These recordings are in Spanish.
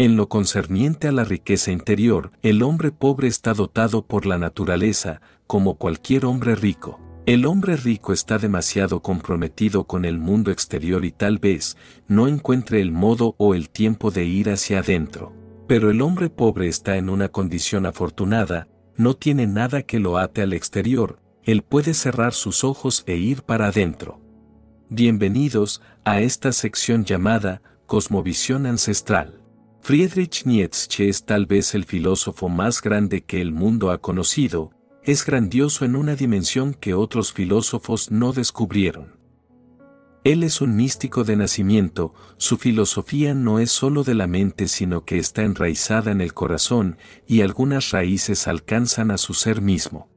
En lo concerniente a la riqueza interior, el hombre pobre está dotado por la naturaleza, como cualquier hombre rico. El hombre rico está demasiado comprometido con el mundo exterior y tal vez no encuentre el modo o el tiempo de ir hacia adentro. Pero el hombre pobre está en una condición afortunada, no tiene nada que lo ate al exterior, él puede cerrar sus ojos e ir para adentro. Bienvenidos a esta sección llamada Cosmovisión Ancestral. Friedrich Nietzsche es tal vez el filósofo más grande que el mundo ha conocido, es grandioso en una dimensión que otros filósofos no descubrieron. Él es un místico de nacimiento, su filosofía no es sólo de la mente sino que está enraizada en el corazón y algunas raíces alcanzan a su ser mismo.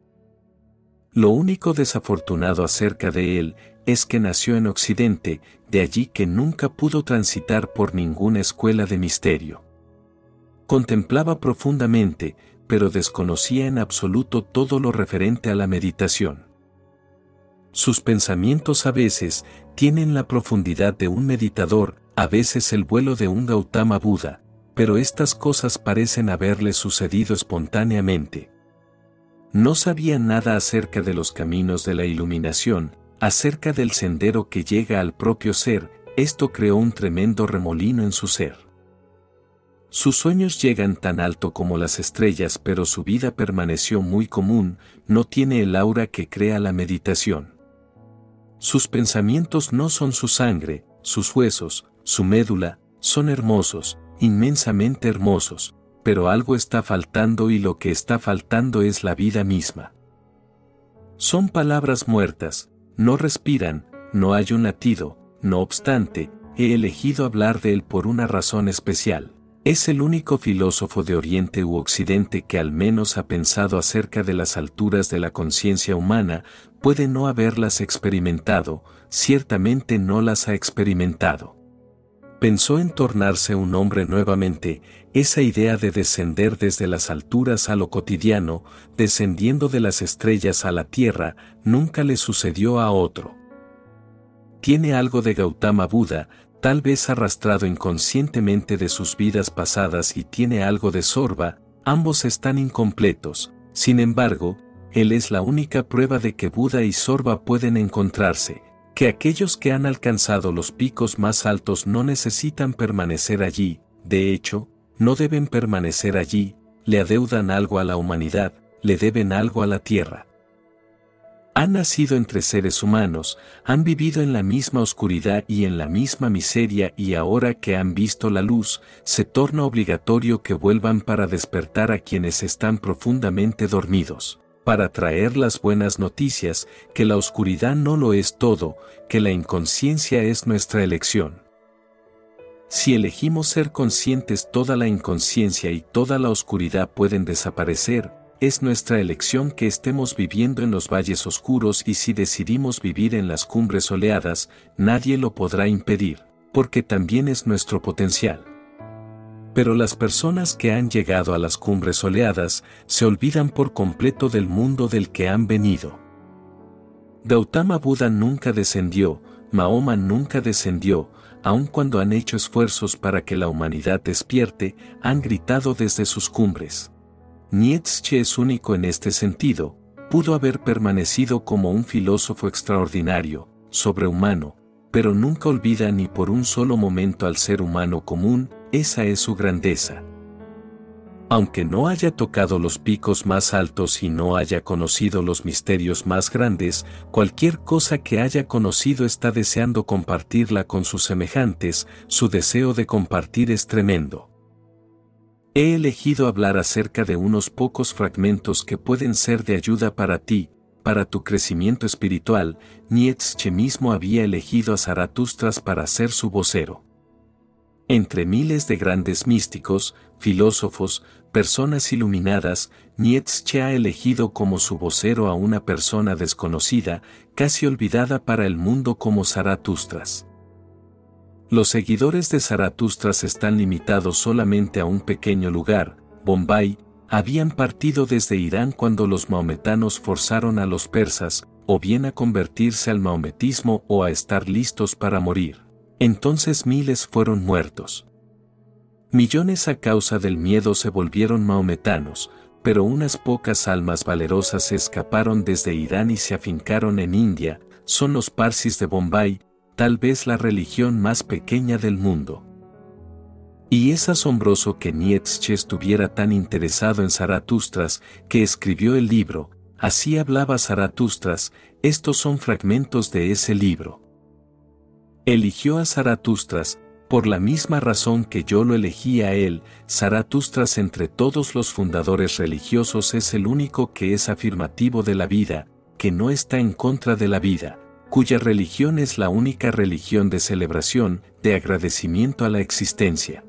Lo único desafortunado acerca de él es que nació en Occidente, de allí que nunca pudo transitar por ninguna escuela de misterio. Contemplaba profundamente, pero desconocía en absoluto todo lo referente a la meditación. Sus pensamientos a veces tienen la profundidad de un meditador, a veces el vuelo de un Gautama Buda, pero estas cosas parecen haberle sucedido espontáneamente. No sabía nada acerca de los caminos de la iluminación, acerca del sendero que llega al propio ser, esto creó un tremendo remolino en su ser. Sus sueños llegan tan alto como las estrellas, pero su vida permaneció muy común, no tiene el aura que crea la meditación. Sus pensamientos no son su sangre, sus huesos, su médula, son hermosos, inmensamente hermosos, pero algo está faltando y lo que está faltando es la vida misma. Son palabras muertas, no respiran, no hay un latido, no obstante, he elegido hablar de él por una razón especial. Es el único filósofo de Oriente u Occidente que al menos ha pensado acerca de las alturas de la conciencia humana, puede no haberlas experimentado, ciertamente no las ha experimentado. Pensó en tornarse un hombre nuevamente, esa idea de descender desde las alturas a lo cotidiano, descendiendo de las estrellas a la tierra, nunca le sucedió a otro. Tiene algo de Gautama Buda, tal vez arrastrado inconscientemente de sus vidas pasadas y tiene algo de Sorba, ambos están incompletos, sin embargo, él es la única prueba de que Buda y Sorba pueden encontrarse, que aquellos que han alcanzado los picos más altos no necesitan permanecer allí, de hecho, no deben permanecer allí, le adeudan algo a la humanidad, le deben algo a la tierra. Han nacido entre seres humanos, han vivido en la misma oscuridad y en la misma miseria y ahora que han visto la luz, se torna obligatorio que vuelvan para despertar a quienes están profundamente dormidos, para traer las buenas noticias, que la oscuridad no lo es todo, que la inconsciencia es nuestra elección. Si elegimos ser conscientes toda la inconsciencia y toda la oscuridad pueden desaparecer, es nuestra elección que estemos viviendo en los valles oscuros y si decidimos vivir en las cumbres soleadas, nadie lo podrá impedir, porque también es nuestro potencial. Pero las personas que han llegado a las cumbres soleadas se olvidan por completo del mundo del que han venido. Gautama Buda nunca descendió, Mahoma nunca descendió, aun cuando han hecho esfuerzos para que la humanidad despierte, han gritado desde sus cumbres. Nietzsche es único en este sentido, pudo haber permanecido como un filósofo extraordinario, sobrehumano, pero nunca olvida ni por un solo momento al ser humano común, esa es su grandeza. Aunque no haya tocado los picos más altos y no haya conocido los misterios más grandes, cualquier cosa que haya conocido está deseando compartirla con sus semejantes, su deseo de compartir es tremendo. He elegido hablar acerca de unos pocos fragmentos que pueden ser de ayuda para ti, para tu crecimiento espiritual, Nietzsche mismo había elegido a Zaratustras para ser su vocero. Entre miles de grandes místicos, filósofos, personas iluminadas, Nietzsche ha elegido como su vocero a una persona desconocida, casi olvidada para el mundo como Zaratustras. Los seguidores de Zaratustras están limitados solamente a un pequeño lugar, Bombay, habían partido desde Irán cuando los maometanos forzaron a los persas, o bien a convertirse al maometismo o a estar listos para morir. Entonces miles fueron muertos. Millones a causa del miedo se volvieron maometanos, pero unas pocas almas valerosas se escaparon desde Irán y se afincaron en India, son los Parsis de Bombay, tal vez la religión más pequeña del mundo. Y es asombroso que Nietzsche estuviera tan interesado en Zaratustras que escribió el libro, Así hablaba Zaratustras, estos son fragmentos de ese libro. Eligió a Zaratustras, por la misma razón que yo lo elegí a él, Zaratustras entre todos los fundadores religiosos es el único que es afirmativo de la vida, que no está en contra de la vida, cuya religión es la única religión de celebración, de agradecimiento a la existencia.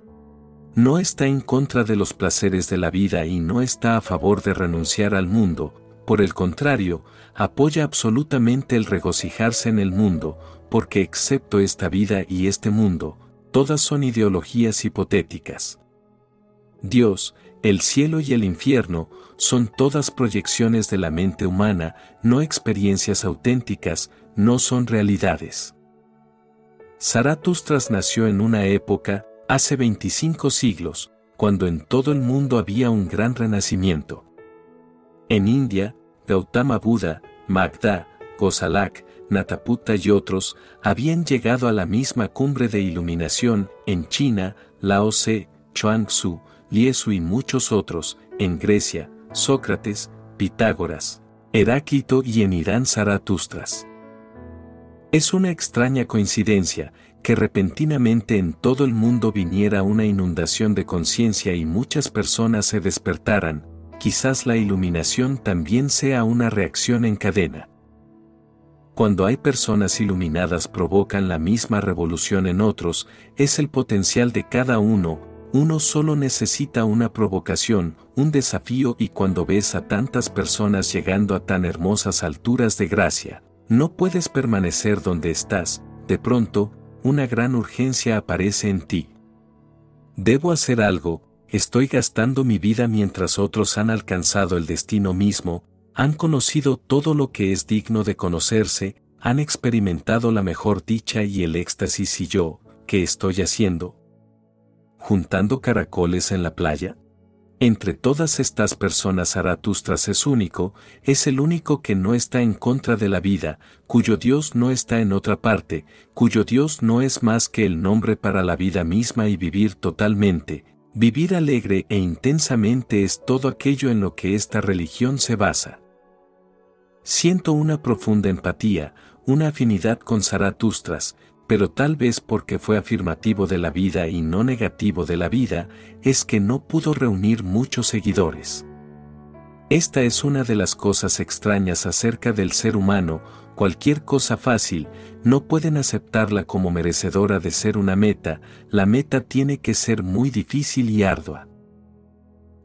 No está en contra de los placeres de la vida y no está a favor de renunciar al mundo, por el contrario, apoya absolutamente el regocijarse en el mundo, porque excepto esta vida y este mundo, todas son ideologías hipotéticas. Dios, el cielo y el infierno son todas proyecciones de la mente humana, no experiencias auténticas, no son realidades. Zaratustras nació en una época, hace 25 siglos, cuando en todo el mundo había un gran renacimiento. En India, Gautama Buda, Magda, Gosalak, Nataputta y otros habían llegado a la misma cumbre de iluminación en China, Lao Tse, Chuang-Tzu, Liesu y muchos otros, en Grecia, Sócrates, Pitágoras, Heráclito y en Irán Zaratustras. Es una extraña coincidencia que repentinamente en todo el mundo viniera una inundación de conciencia y muchas personas se despertaran, quizás la iluminación también sea una reacción en cadena. Cuando hay personas iluminadas provocan la misma revolución en otros, es el potencial de cada uno, uno solo necesita una provocación, un desafío y cuando ves a tantas personas llegando a tan hermosas alturas de gracia, no puedes permanecer donde estás, de pronto, una gran urgencia aparece en ti. Debo hacer algo, estoy gastando mi vida mientras otros han alcanzado el destino mismo, han conocido todo lo que es digno de conocerse, han experimentado la mejor dicha y el éxtasis y yo, ¿qué estoy haciendo? ¿Juntando caracoles en la playa? Entre todas estas personas Zaratustras es único, es el único que no está en contra de la vida, cuyo Dios no está en otra parte, cuyo Dios no es más que el nombre para la vida misma y vivir totalmente. Vivir alegre e intensamente es todo aquello en lo que esta religión se basa. Siento una profunda empatía, una afinidad con Zaratustras, pero tal vez porque fue afirmativo de la vida y no negativo de la vida, es que no pudo reunir muchos seguidores. Esta es una de las cosas extrañas acerca del ser humano, cualquier cosa fácil, no pueden aceptarla como merecedora de ser una meta, la meta tiene que ser muy difícil y ardua.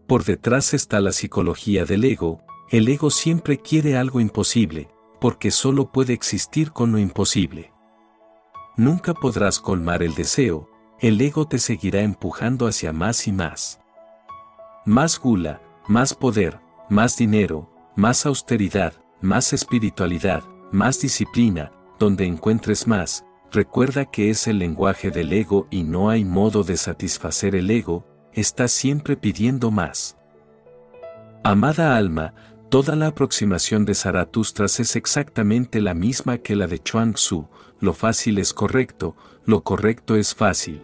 Por detrás está la psicología del ego, el ego siempre quiere algo imposible, porque solo puede existir con lo imposible nunca podrás colmar el deseo, el ego te seguirá empujando hacia más y más. Más gula, más poder, más dinero, más austeridad, más espiritualidad, más disciplina, donde encuentres más, recuerda que es el lenguaje del ego y no hay modo de satisfacer el ego, está siempre pidiendo más. Amada alma, toda la aproximación de Zaratustras es exactamente la misma que la de Chuang Tzu, lo fácil es correcto, lo correcto es fácil.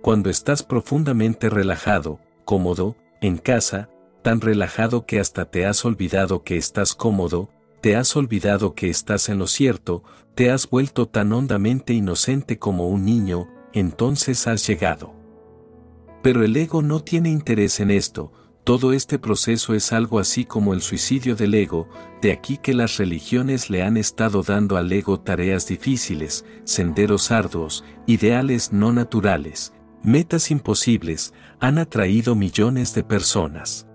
Cuando estás profundamente relajado, cómodo, en casa, tan relajado que hasta te has olvidado que estás cómodo, te has olvidado que estás en lo cierto, te has vuelto tan hondamente inocente como un niño, entonces has llegado. Pero el ego no tiene interés en esto, todo este proceso es algo así como el suicidio del ego, de aquí que las religiones le han estado dando al ego tareas difíciles, senderos arduos, ideales no naturales, metas imposibles, han atraído millones de personas.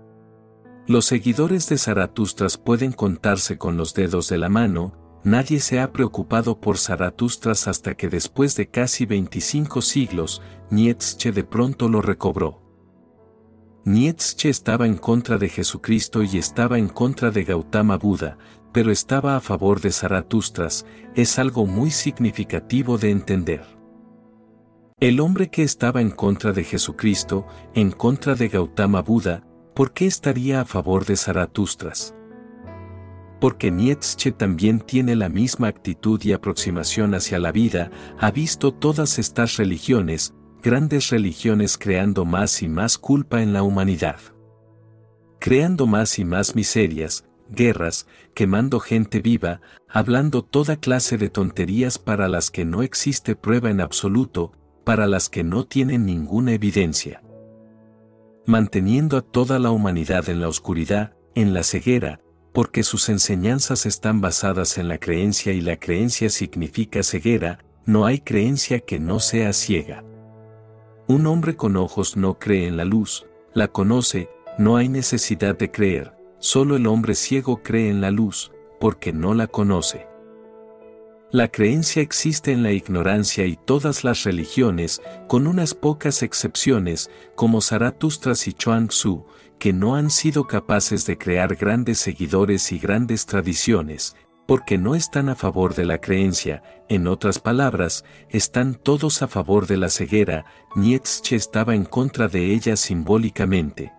Los seguidores de Zaratustras pueden contarse con los dedos de la mano, nadie se ha preocupado por Zaratustras hasta que después de casi 25 siglos, Nietzsche de pronto lo recobró. Nietzsche estaba en contra de Jesucristo y estaba en contra de Gautama Buda, pero estaba a favor de Zaratustras, es algo muy significativo de entender. El hombre que estaba en contra de Jesucristo, en contra de Gautama Buda, ¿por qué estaría a favor de Zaratustras? Porque Nietzsche también tiene la misma actitud y aproximación hacia la vida, ha visto todas estas religiones, grandes religiones creando más y más culpa en la humanidad. Creando más y más miserias, guerras, quemando gente viva, hablando toda clase de tonterías para las que no existe prueba en absoluto, para las que no tienen ninguna evidencia. Manteniendo a toda la humanidad en la oscuridad, en la ceguera, porque sus enseñanzas están basadas en la creencia y la creencia significa ceguera, no hay creencia que no sea ciega. Un hombre con ojos no cree en la luz, la conoce, no hay necesidad de creer, solo el hombre ciego cree en la luz, porque no la conoce. La creencia existe en la ignorancia y todas las religiones, con unas pocas excepciones, como Zaratustra y Chuang Tzu, que no han sido capaces de crear grandes seguidores y grandes tradiciones, porque no están a favor de la creencia, en otras palabras, están todos a favor de la ceguera, Nietzsche estaba en contra de ella simbólicamente.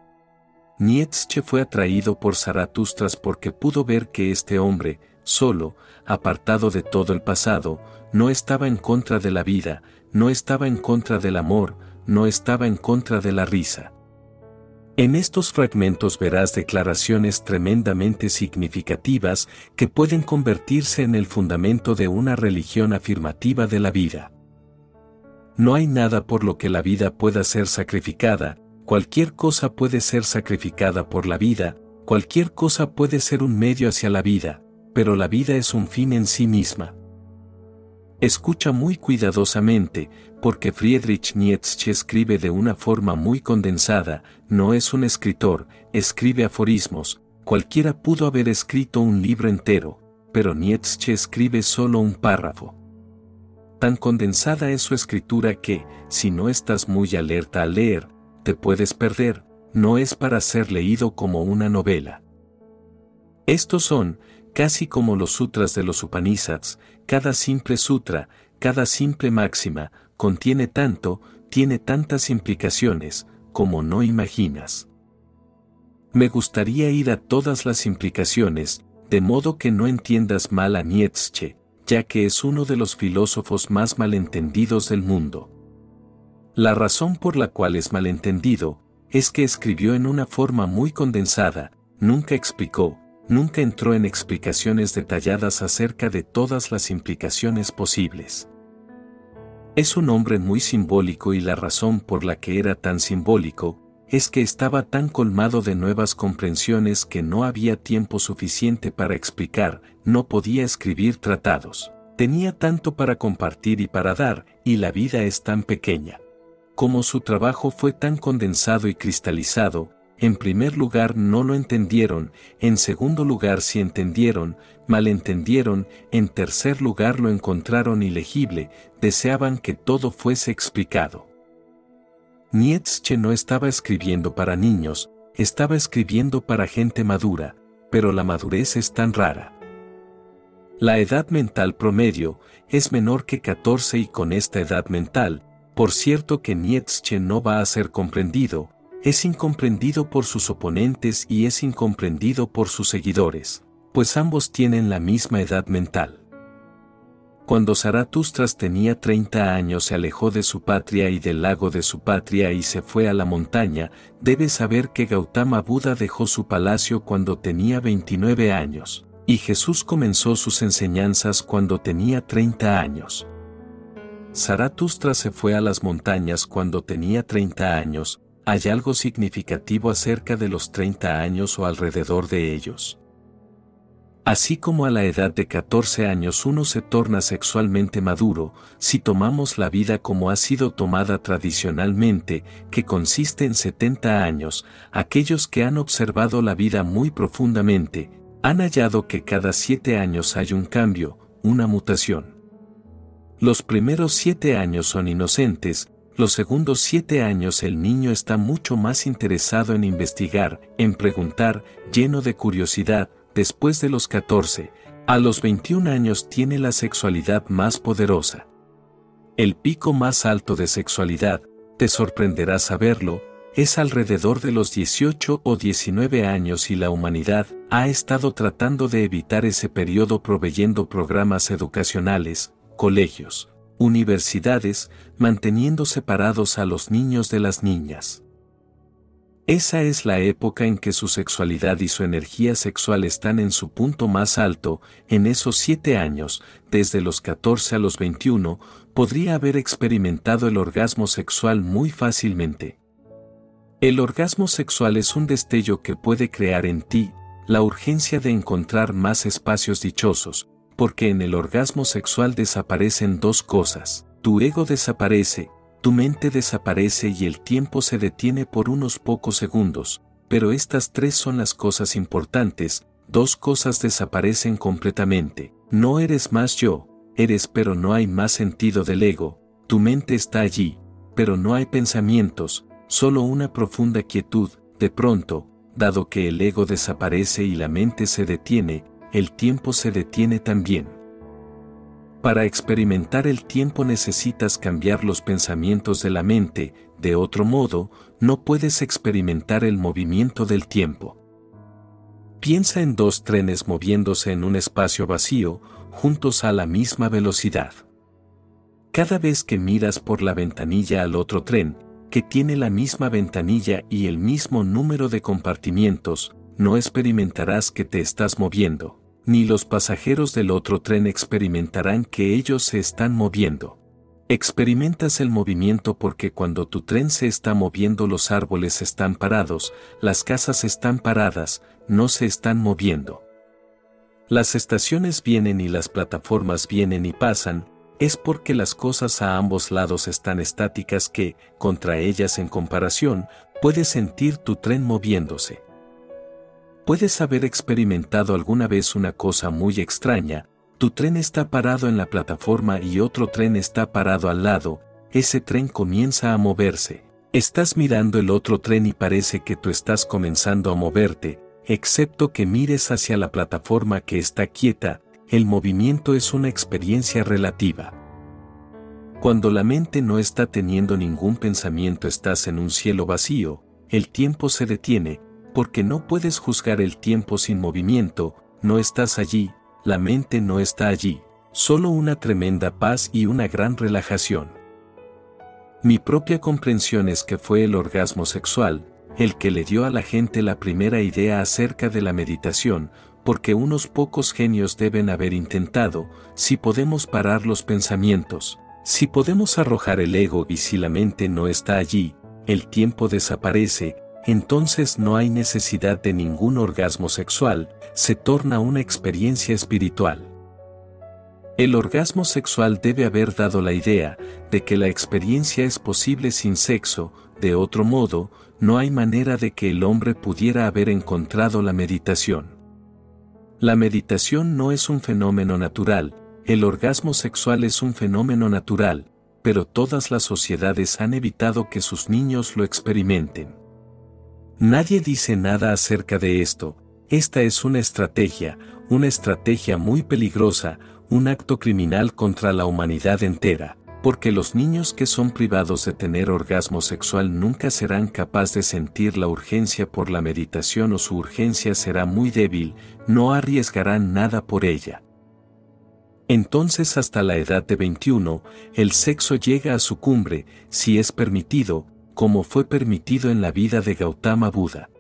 Nietzsche fue atraído por Zaratustras porque pudo ver que este hombre, solo, apartado de todo el pasado, no estaba en contra de la vida, no estaba en contra del amor, no estaba en contra de la risa. En estos fragmentos verás declaraciones tremendamente significativas que pueden convertirse en el fundamento de una religión afirmativa de la vida. No hay nada por lo que la vida pueda ser sacrificada, cualquier cosa puede ser sacrificada por la vida, cualquier cosa puede ser un medio hacia la vida, pero la vida es un fin en sí misma. Escucha muy cuidadosamente, porque Friedrich Nietzsche escribe de una forma muy condensada, no es un escritor, escribe aforismos, cualquiera pudo haber escrito un libro entero, pero Nietzsche escribe solo un párrafo. Tan condensada es su escritura que, si no estás muy alerta al leer, te puedes perder, no es para ser leído como una novela. Estos son, casi como los sutras de los Upanishads, cada simple sutra, cada simple máxima, contiene tanto, tiene tantas implicaciones, como no imaginas. Me gustaría ir a todas las implicaciones, de modo que no entiendas mal a Nietzsche, ya que es uno de los filósofos más malentendidos del mundo. La razón por la cual es malentendido, es que escribió en una forma muy condensada, nunca explicó, nunca entró en explicaciones detalladas acerca de todas las implicaciones posibles. Es un hombre muy simbólico y la razón por la que era tan simbólico, es que estaba tan colmado de nuevas comprensiones que no había tiempo suficiente para explicar, no podía escribir tratados. Tenía tanto para compartir y para dar, y la vida es tan pequeña. Como su trabajo fue tan condensado y cristalizado, en primer lugar no lo entendieron, en segundo lugar si entendieron, malentendieron, en tercer lugar lo encontraron ilegible, deseaban que todo fuese explicado. Nietzsche no estaba escribiendo para niños, estaba escribiendo para gente madura, pero la madurez es tan rara. La edad mental promedio es menor que 14 y con esta edad mental, por cierto que Nietzsche no va a ser comprendido, es incomprendido por sus oponentes y es incomprendido por sus seguidores, pues ambos tienen la misma edad mental. Cuando Zaratustras tenía 30 años se alejó de su patria y del lago de su patria y se fue a la montaña, debe saber que Gautama Buda dejó su palacio cuando tenía 29 años, y Jesús comenzó sus enseñanzas cuando tenía 30 años. Zaratustra se fue a las montañas cuando tenía 30 años, hay algo significativo acerca de los 30 años o alrededor de ellos. Así como a la edad de 14 años uno se torna sexualmente maduro, si tomamos la vida como ha sido tomada tradicionalmente, que consiste en 70 años, aquellos que han observado la vida muy profundamente, han hallado que cada siete años hay un cambio, una mutación. Los primeros siete años son inocentes, los segundos siete años el niño está mucho más interesado en investigar, en preguntar, lleno de curiosidad, después de los 14, a los 21 años tiene la sexualidad más poderosa. El pico más alto de sexualidad, te sorprenderá saberlo, es alrededor de los 18 o 19 años y la humanidad ha estado tratando de evitar ese periodo proveyendo programas educacionales, colegios, universidades, manteniendo separados a los niños de las niñas. Esa es la época en que su sexualidad y su energía sexual están en su punto más alto, en esos siete años, desde los 14 a los 21, podría haber experimentado el orgasmo sexual muy fácilmente. El orgasmo sexual es un destello que puede crear en ti la urgencia de encontrar más espacios dichosos, porque en el orgasmo sexual desaparecen dos cosas, tu ego desaparece, tu mente desaparece y el tiempo se detiene por unos pocos segundos, pero estas tres son las cosas importantes, dos cosas desaparecen completamente, no eres más yo, eres pero no hay más sentido del ego, tu mente está allí, pero no hay pensamientos, solo una profunda quietud, de pronto, dado que el ego desaparece y la mente se detiene, el tiempo se detiene también. Para experimentar el tiempo necesitas cambiar los pensamientos de la mente, de otro modo, no puedes experimentar el movimiento del tiempo. Piensa en dos trenes moviéndose en un espacio vacío, juntos a la misma velocidad. Cada vez que miras por la ventanilla al otro tren, que tiene la misma ventanilla y el mismo número de compartimientos, no experimentarás que te estás moviendo ni los pasajeros del otro tren experimentarán que ellos se están moviendo. Experimentas el movimiento porque cuando tu tren se está moviendo los árboles están parados, las casas están paradas, no se están moviendo. Las estaciones vienen y las plataformas vienen y pasan, es porque las cosas a ambos lados están estáticas que, contra ellas en comparación, puedes sentir tu tren moviéndose. Puedes haber experimentado alguna vez una cosa muy extraña, tu tren está parado en la plataforma y otro tren está parado al lado, ese tren comienza a moverse. Estás mirando el otro tren y parece que tú estás comenzando a moverte, excepto que mires hacia la plataforma que está quieta, el movimiento es una experiencia relativa. Cuando la mente no está teniendo ningún pensamiento estás en un cielo vacío, el tiempo se detiene, porque no puedes juzgar el tiempo sin movimiento, no estás allí, la mente no está allí, solo una tremenda paz y una gran relajación. Mi propia comprensión es que fue el orgasmo sexual, el que le dio a la gente la primera idea acerca de la meditación, porque unos pocos genios deben haber intentado, si podemos parar los pensamientos, si podemos arrojar el ego y si la mente no está allí, el tiempo desaparece, entonces no hay necesidad de ningún orgasmo sexual, se torna una experiencia espiritual. El orgasmo sexual debe haber dado la idea de que la experiencia es posible sin sexo, de otro modo, no hay manera de que el hombre pudiera haber encontrado la meditación. La meditación no es un fenómeno natural, el orgasmo sexual es un fenómeno natural, pero todas las sociedades han evitado que sus niños lo experimenten. Nadie dice nada acerca de esto, esta es una estrategia, una estrategia muy peligrosa, un acto criminal contra la humanidad entera, porque los niños que son privados de tener orgasmo sexual nunca serán capaces de sentir la urgencia por la meditación o su urgencia será muy débil, no arriesgarán nada por ella. Entonces hasta la edad de 21, el sexo llega a su cumbre, si es permitido, como fue permitido en la vida de Gautama Buda.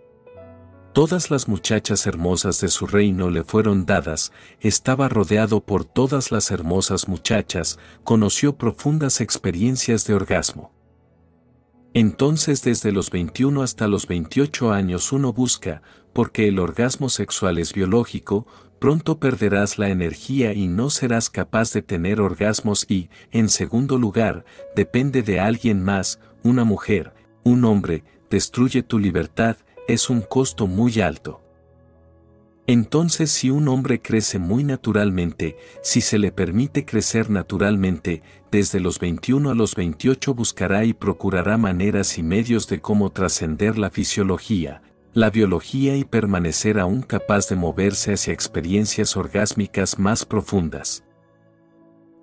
Todas las muchachas hermosas de su reino le fueron dadas, estaba rodeado por todas las hermosas muchachas, conoció profundas experiencias de orgasmo. Entonces desde los 21 hasta los 28 años uno busca, porque el orgasmo sexual es biológico, pronto perderás la energía y no serás capaz de tener orgasmos y, en segundo lugar, depende de alguien más, una mujer, un hombre, destruye tu libertad, es un costo muy alto. Entonces si un hombre crece muy naturalmente, si se le permite crecer naturalmente, desde los 21 a los 28 buscará y procurará maneras y medios de cómo trascender la fisiología, la biología y permanecer aún capaz de moverse hacia experiencias orgásmicas más profundas.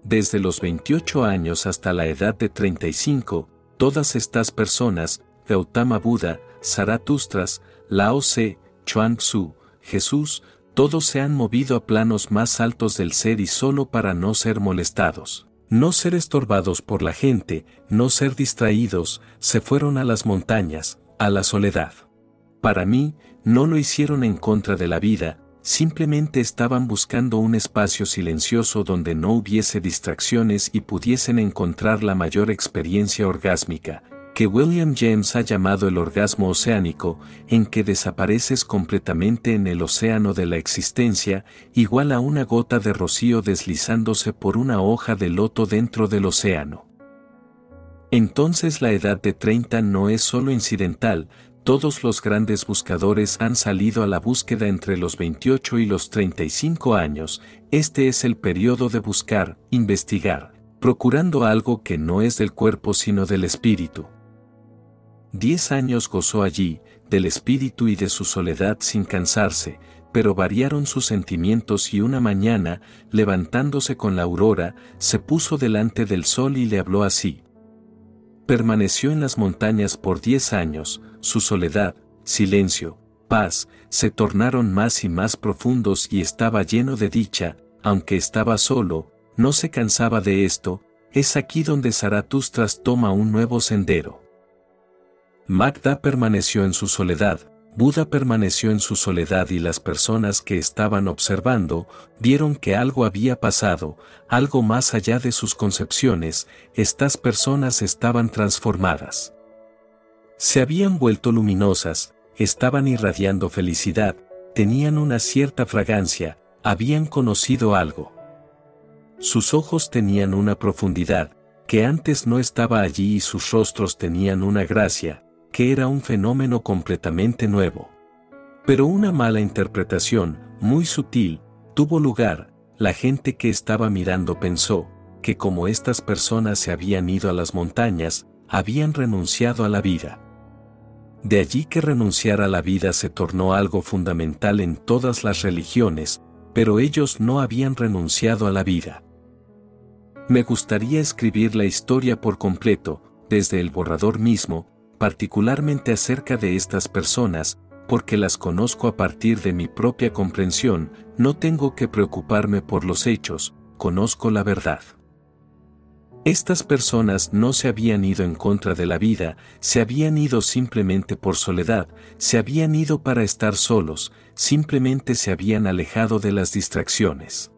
desde los 28 años hasta la edad de 35, todas estas personas, Gautama Buda, Zarathustras, Lao Tse, Chuang Tzu, Jesús, todos se han movido a planos más altos del ser y solo para no ser molestados, no ser estorbados por la gente, no ser distraídos, se fueron a las montañas, a la soledad. Para mí, no lo hicieron en contra de la vida, simplemente estaban buscando un espacio silencioso donde no hubiese distracciones y pudiesen encontrar la mayor experiencia orgásmica, que William James ha llamado el orgasmo oceánico, en que desapareces completamente en el océano de la existencia, igual a una gota de rocío deslizándose por una hoja de loto dentro del océano. Entonces la edad de 30 no es solo incidental, todos los grandes buscadores han salido a la búsqueda entre los 28 y los 35 años, este es el periodo de buscar, investigar, procurando algo que no es del cuerpo sino del espíritu. Diez años gozó allí, del espíritu y de su soledad sin cansarse, pero variaron sus sentimientos y una mañana, levantándose con la aurora, se puso delante del sol y le habló así. Permaneció en las montañas por diez años, su soledad, silencio, paz, se tornaron más y más profundos y estaba lleno de dicha, aunque estaba solo, no se cansaba de esto, es aquí donde Zaratustras toma un nuevo sendero. Magda permaneció en su soledad, Buda permaneció en su soledad y las personas que estaban observando vieron que algo había pasado, algo más allá de sus concepciones, estas personas estaban transformadas. Se habían vuelto luminosas, estaban irradiando felicidad, tenían una cierta fragancia, habían conocido algo. Sus ojos tenían una profundidad, que antes no estaba allí y sus rostros tenían una gracia, que era un fenómeno completamente nuevo. Pero una mala interpretación, muy sutil, tuvo lugar, la gente que estaba mirando pensó, que como estas personas se habían ido a las montañas, habían renunciado a la vida. De allí que renunciar a la vida se tornó algo fundamental en todas las religiones, pero ellos no habían renunciado a la vida. Me gustaría escribir la historia por completo, desde el borrador mismo, particularmente acerca de estas personas, porque las conozco a partir de mi propia comprensión, no tengo que preocuparme por los hechos, conozco la verdad. Estas personas no se habían ido en contra de la vida, se habían ido simplemente por soledad, se habían ido para estar solos, simplemente se habían alejado de las distracciones.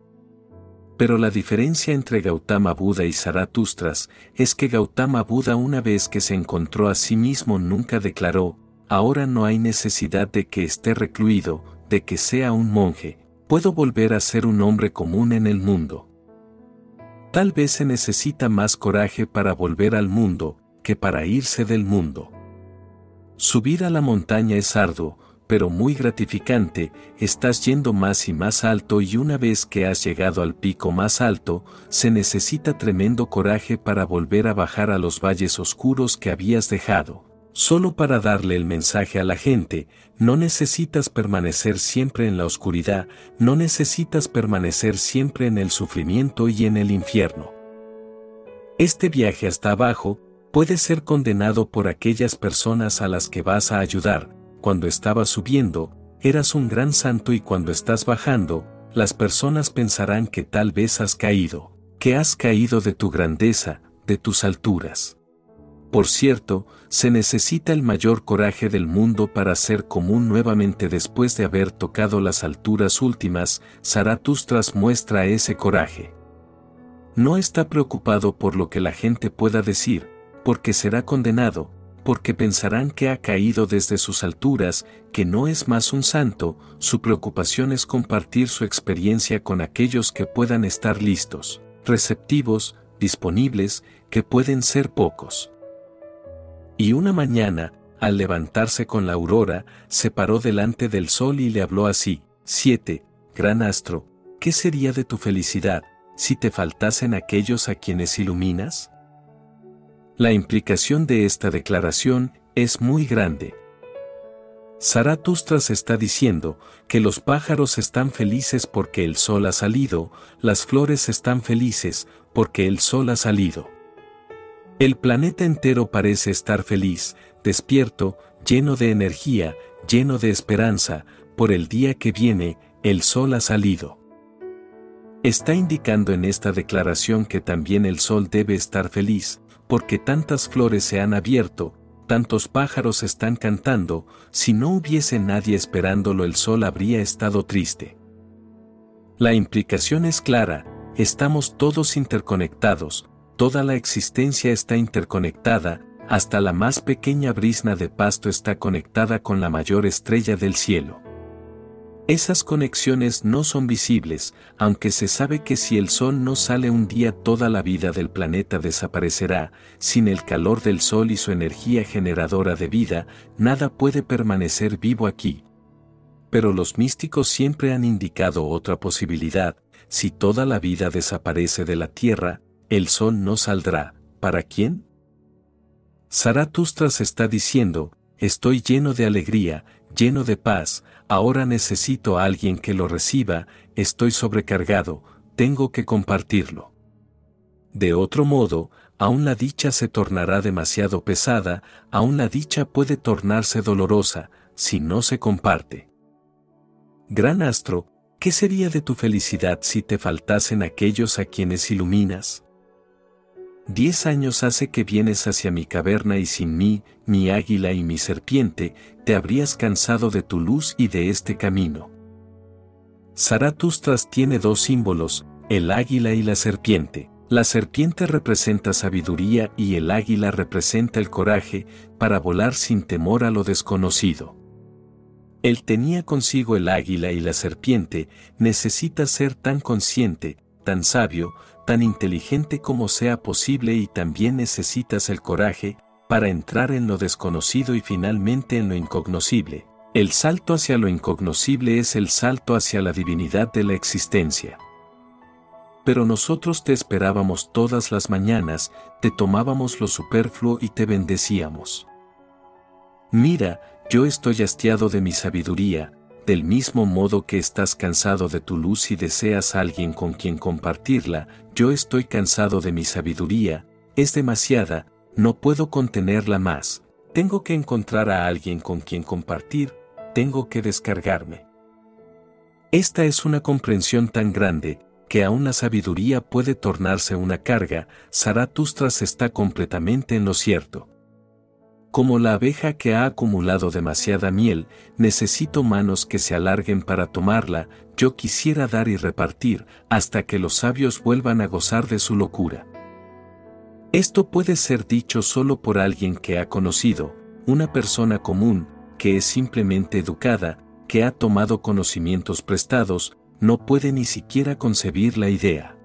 Pero la diferencia entre Gautama Buda y Zarathustras es que Gautama Buda una vez que se encontró a sí mismo nunca declaró, ahora no hay necesidad de que esté recluido, de que sea un monje, puedo volver a ser un hombre común en el mundo. Tal vez se necesita más coraje para volver al mundo, que para irse del mundo. Subir a la montaña es arduo, pero muy gratificante, estás yendo más y más alto y una vez que has llegado al pico más alto, se necesita tremendo coraje para volver a bajar a los valles oscuros que habías dejado. Solo para darle el mensaje a la gente, no necesitas permanecer siempre en la oscuridad, no necesitas permanecer siempre en el sufrimiento y en el infierno. Este viaje hasta abajo puede ser condenado por aquellas personas a las que vas a ayudar. Cuando estabas subiendo, eras un gran santo y cuando estás bajando, las personas pensarán que tal vez has caído, que has caído de tu grandeza, de tus alturas. Por cierto, se necesita el mayor coraje del mundo para ser común nuevamente después de haber tocado las alturas últimas, Zaratustras muestra ese coraje. No está preocupado por lo que la gente pueda decir, porque será condenado, porque pensarán que ha caído desde sus alturas, que no es más un santo, su preocupación es compartir su experiencia con aquellos que puedan estar listos, receptivos, disponibles, que pueden ser pocos. Y una mañana, al levantarse con la aurora, se paró delante del sol y le habló así, 7. Gran astro, ¿qué sería de tu felicidad, si te faltasen aquellos a quienes iluminas? La implicación de esta declaración es muy grande. Zaratustras está diciendo que los pájaros están felices porque el sol ha salido, las flores están felices porque el sol ha salido. El planeta entero parece estar feliz, despierto, lleno de energía, lleno de esperanza, por el día que viene, el sol ha salido. Está indicando en esta declaración que también el sol debe estar feliz, porque tantas flores se han abierto, tantos pájaros están cantando, si no hubiese nadie esperándolo el sol habría estado triste. La implicación es clara, estamos todos interconectados, toda la existencia está interconectada, hasta la más pequeña brisna de pasto está conectada con la mayor estrella del cielo. Esas conexiones no son visibles, aunque se sabe que si el sol no sale un día toda la vida del planeta desaparecerá, sin el calor del sol y su energía generadora de vida, nada puede permanecer vivo aquí. Pero los místicos siempre han indicado otra posibilidad, si toda la vida desaparece de la Tierra, el sol no saldrá, ¿para quién? Zaratustras está diciendo, estoy lleno de alegría, lleno de paz, ahora necesito a alguien que lo reciba, estoy sobrecargado, tengo que compartirlo. De otro modo, aún la dicha se tornará demasiado pesada, aún la dicha puede tornarse dolorosa, si no se comparte. Gran astro, ¿qué sería de tu felicidad si te faltasen aquellos a quienes iluminas? Diez años hace que vienes hacia mi caverna y sin mí, mi águila y mi serpiente, te habrías cansado de tu luz y de este camino. Zaratustras tiene dos símbolos, el águila y la serpiente. La serpiente representa sabiduría y el águila representa el coraje para volar sin temor a lo desconocido. Él tenía consigo el águila y la serpiente, necesita ser tan consciente, tan sabio, tan inteligente como sea posible y también necesitas el coraje para entrar en lo desconocido y finalmente en lo incognoscible. El salto hacia lo incognoscible es el salto hacia la divinidad de la existencia. Pero nosotros te esperábamos todas las mañanas, te tomábamos lo superfluo y te bendecíamos. Mira, yo estoy hastiado de mi sabiduría, del mismo modo que estás cansado de tu luz y deseas a alguien con quien compartirla, yo estoy cansado de mi sabiduría, es demasiada, no puedo contenerla más, tengo que encontrar a alguien con quien compartir, tengo que descargarme. Esta es una comprensión tan grande, que aún la sabiduría puede tornarse una carga, Zaratustras está completamente en lo cierto. Como la abeja que ha acumulado demasiada miel, necesito manos que se alarguen para tomarla, yo quisiera dar y repartir, hasta que los sabios vuelvan a gozar de su locura. Esto puede ser dicho solo por alguien que ha conocido, una persona común, que es simplemente educada, que ha tomado conocimientos prestados, no puede ni siquiera concebir la idea.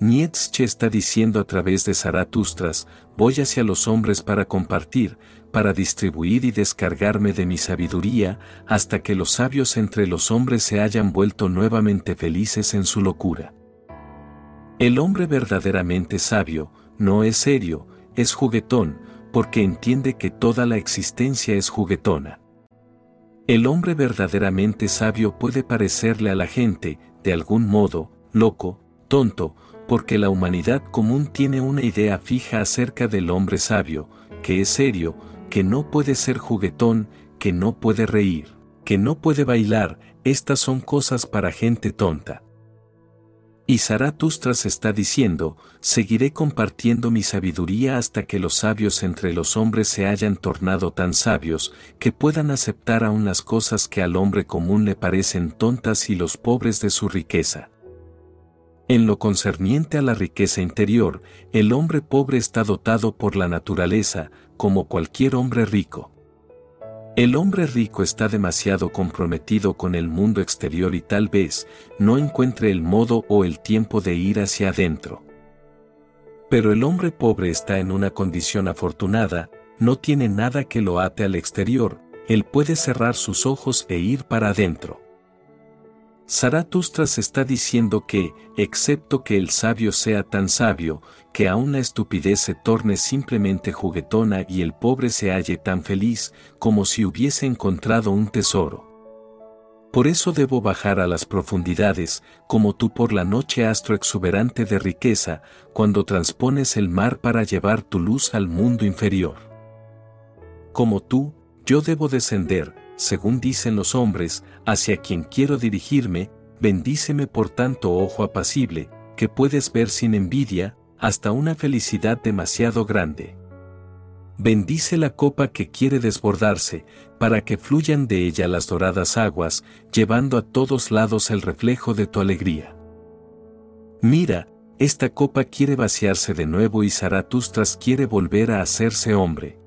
Nietzsche está diciendo a través de Zaratustras, voy hacia los hombres para compartir, para distribuir y descargarme de mi sabiduría, hasta que los sabios entre los hombres se hayan vuelto nuevamente felices en su locura. El hombre verdaderamente sabio, no es serio, es juguetón, porque entiende que toda la existencia es juguetona. El hombre verdaderamente sabio puede parecerle a la gente, de algún modo, loco, tonto, porque la humanidad común tiene una idea fija acerca del hombre sabio, que es serio, que no puede ser juguetón, que no puede reír, que no puede bailar, estas son cosas para gente tonta. Y Zaratustras está diciendo, seguiré compartiendo mi sabiduría hasta que los sabios entre los hombres se hayan tornado tan sabios, que puedan aceptar aún las cosas que al hombre común le parecen tontas y los pobres de su riqueza. En lo concerniente a la riqueza interior, el hombre pobre está dotado por la naturaleza, como cualquier hombre rico. El hombre rico está demasiado comprometido con el mundo exterior y tal vez no encuentre el modo o el tiempo de ir hacia adentro. Pero el hombre pobre está en una condición afortunada, no tiene nada que lo ate al exterior, él puede cerrar sus ojos e ir para adentro. Zaratustras está diciendo que, excepto que el sabio sea tan sabio, que aún la estupidez se torne simplemente juguetona y el pobre se halle tan feliz como si hubiese encontrado un tesoro. Por eso debo bajar a las profundidades, como tú por la noche astro exuberante de riqueza, cuando transpones el mar para llevar tu luz al mundo inferior. Como tú, yo debo descender, según dicen los hombres, hacia quien quiero dirigirme, bendíceme por tanto ojo apacible, que puedes ver sin envidia, hasta una felicidad demasiado grande. Bendice la copa que quiere desbordarse, para que fluyan de ella las doradas aguas, llevando a todos lados el reflejo de tu alegría. Mira, esta copa quiere vaciarse de nuevo y Zaratustras quiere volver a hacerse hombre.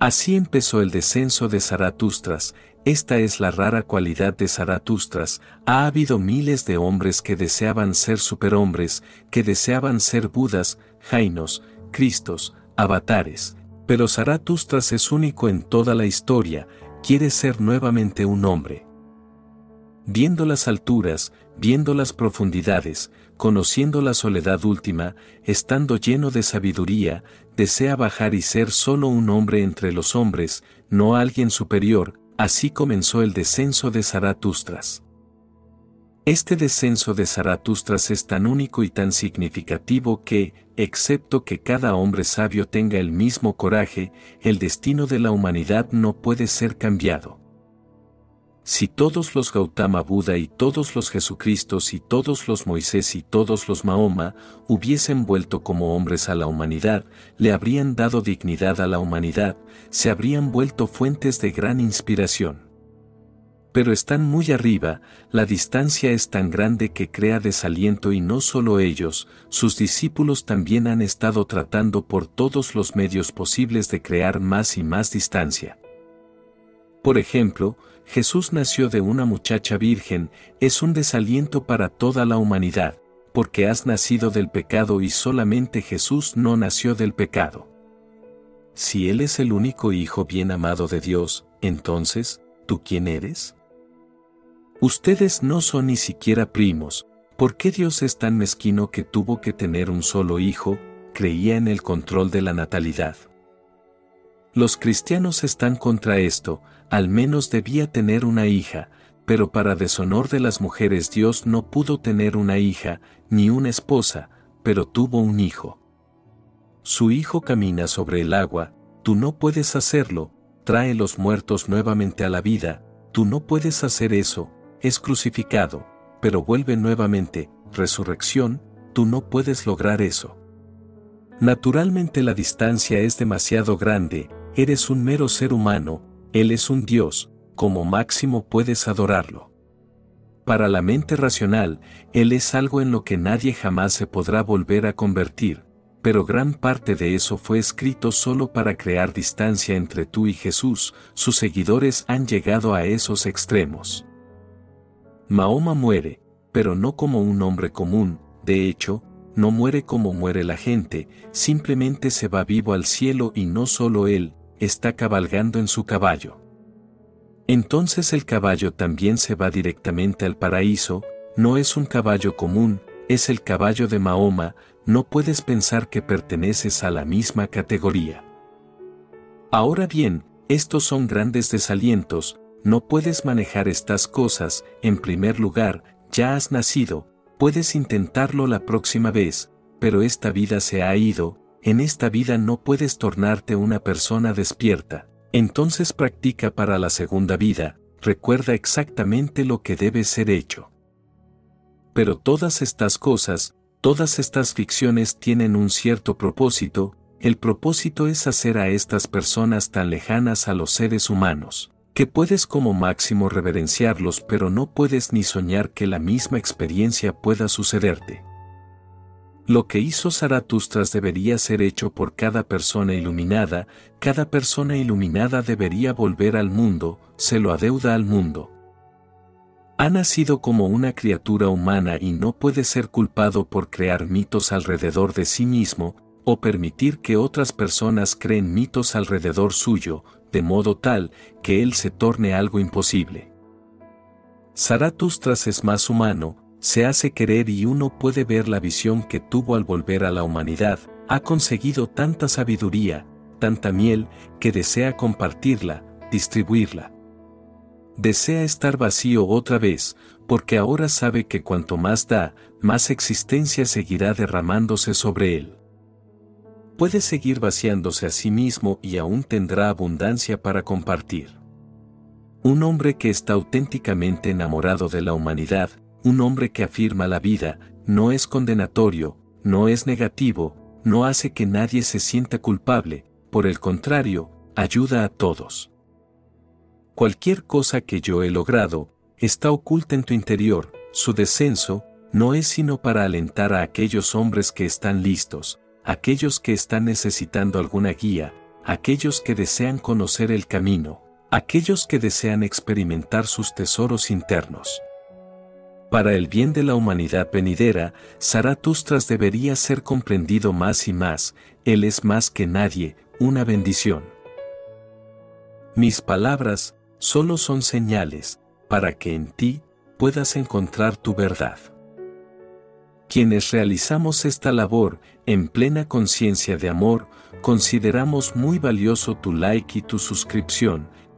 Así empezó el descenso de Zaratustras, esta es la rara cualidad de Zaratustras, ha habido miles de hombres que deseaban ser superhombres, que deseaban ser Budas, Jainos, Cristos, avatares, pero Zaratustras es único en toda la historia, quiere ser nuevamente un hombre. Viendo las alturas, viendo las profundidades, conociendo la soledad última, estando lleno de sabiduría, desea bajar y ser solo un hombre entre los hombres, no alguien superior, así comenzó el descenso de Zaratustras. Este descenso de Zaratustras es tan único y tan significativo que, excepto que cada hombre sabio tenga el mismo coraje, el destino de la humanidad no puede ser cambiado. Si todos los Gautama Buda y todos los Jesucristos y todos los Moisés y todos los Mahoma hubiesen vuelto como hombres a la humanidad, le habrían dado dignidad a la humanidad, se habrían vuelto fuentes de gran inspiración. Pero están muy arriba, la distancia es tan grande que crea desaliento y no solo ellos, sus discípulos también han estado tratando por todos los medios posibles de crear más y más distancia. Por ejemplo, Jesús nació de una muchacha virgen, es un desaliento para toda la humanidad, porque has nacido del pecado y solamente Jesús no nació del pecado. Si Él es el único Hijo bien amado de Dios, entonces, ¿tú quién eres? Ustedes no son ni siquiera primos, ¿por qué Dios es tan mezquino que tuvo que tener un solo hijo? Creía en el control de la natalidad. Los cristianos están contra esto, al menos debía tener una hija, pero para deshonor de las mujeres Dios no pudo tener una hija, ni una esposa, pero tuvo un hijo. Su hijo camina sobre el agua, tú no puedes hacerlo, trae los muertos nuevamente a la vida, tú no puedes hacer eso, es crucificado, pero vuelve nuevamente, resurrección, tú no puedes lograr eso. Naturalmente la distancia es demasiado grande, eres un mero ser humano, Él es un Dios, como máximo puedes adorarlo. Para la mente racional, Él es algo en lo que nadie jamás se podrá volver a convertir, pero gran parte de eso fue escrito solo para crear distancia entre tú y Jesús, sus seguidores han llegado a esos extremos. Mahoma muere, pero no como un hombre común, de hecho, no muere como muere la gente, simplemente se va vivo al cielo y no solo él, está cabalgando en su caballo. Entonces el caballo también se va directamente al paraíso, no es un caballo común, es el caballo de Mahoma, no puedes pensar que perteneces a la misma categoría. Ahora bien, estos son grandes desalientos, no puedes manejar estas cosas, en primer lugar, ya has nacido, puedes intentarlo la próxima vez, pero esta vida se ha ido, en esta vida no puedes tornarte una persona despierta, entonces practica para la segunda vida, recuerda exactamente lo que debe ser hecho. Pero todas estas cosas, todas estas ficciones tienen un cierto propósito, el propósito es hacer a estas personas tan lejanas a los seres humanos, que puedes como máximo reverenciarlos pero no puedes ni soñar que la misma experiencia pueda sucederte. Lo que hizo Zaratustras debería ser hecho por cada persona iluminada, cada persona iluminada debería volver al mundo, se lo adeuda al mundo. Ha nacido como una criatura humana y no puede ser culpado por crear mitos alrededor de sí mismo, o permitir que otras personas creen mitos alrededor suyo, de modo tal que él se torne algo imposible. Zaratustras es más humano, se hace querer y uno puede ver la visión que tuvo al volver a la humanidad, ha conseguido tanta sabiduría, tanta miel, que desea compartirla, distribuirla. Desea estar vacío otra vez, porque ahora sabe que cuanto más da, más existencia seguirá derramándose sobre él. Puede seguir vaciándose a sí mismo y aún tendrá abundancia para compartir. Un hombre que está auténticamente enamorado de la humanidad, un hombre que afirma la vida, no es condenatorio, no es negativo, no hace que nadie se sienta culpable, por el contrario, ayuda a todos. Cualquier cosa que yo he logrado, está oculta en tu interior, su descenso, no es sino para alentar a aquellos hombres que están listos, aquellos que están necesitando alguna guía, aquellos que desean conocer el camino, aquellos que desean experimentar sus tesoros internos. Para el bien de la humanidad venidera, Zaratustras debería ser comprendido más y más, Él es más que nadie, una bendición. Mis palabras, solo son señales, para que en ti, puedas encontrar tu verdad. Quienes realizamos esta labor, en plena conciencia de amor, consideramos muy valioso tu like y tu suscripción,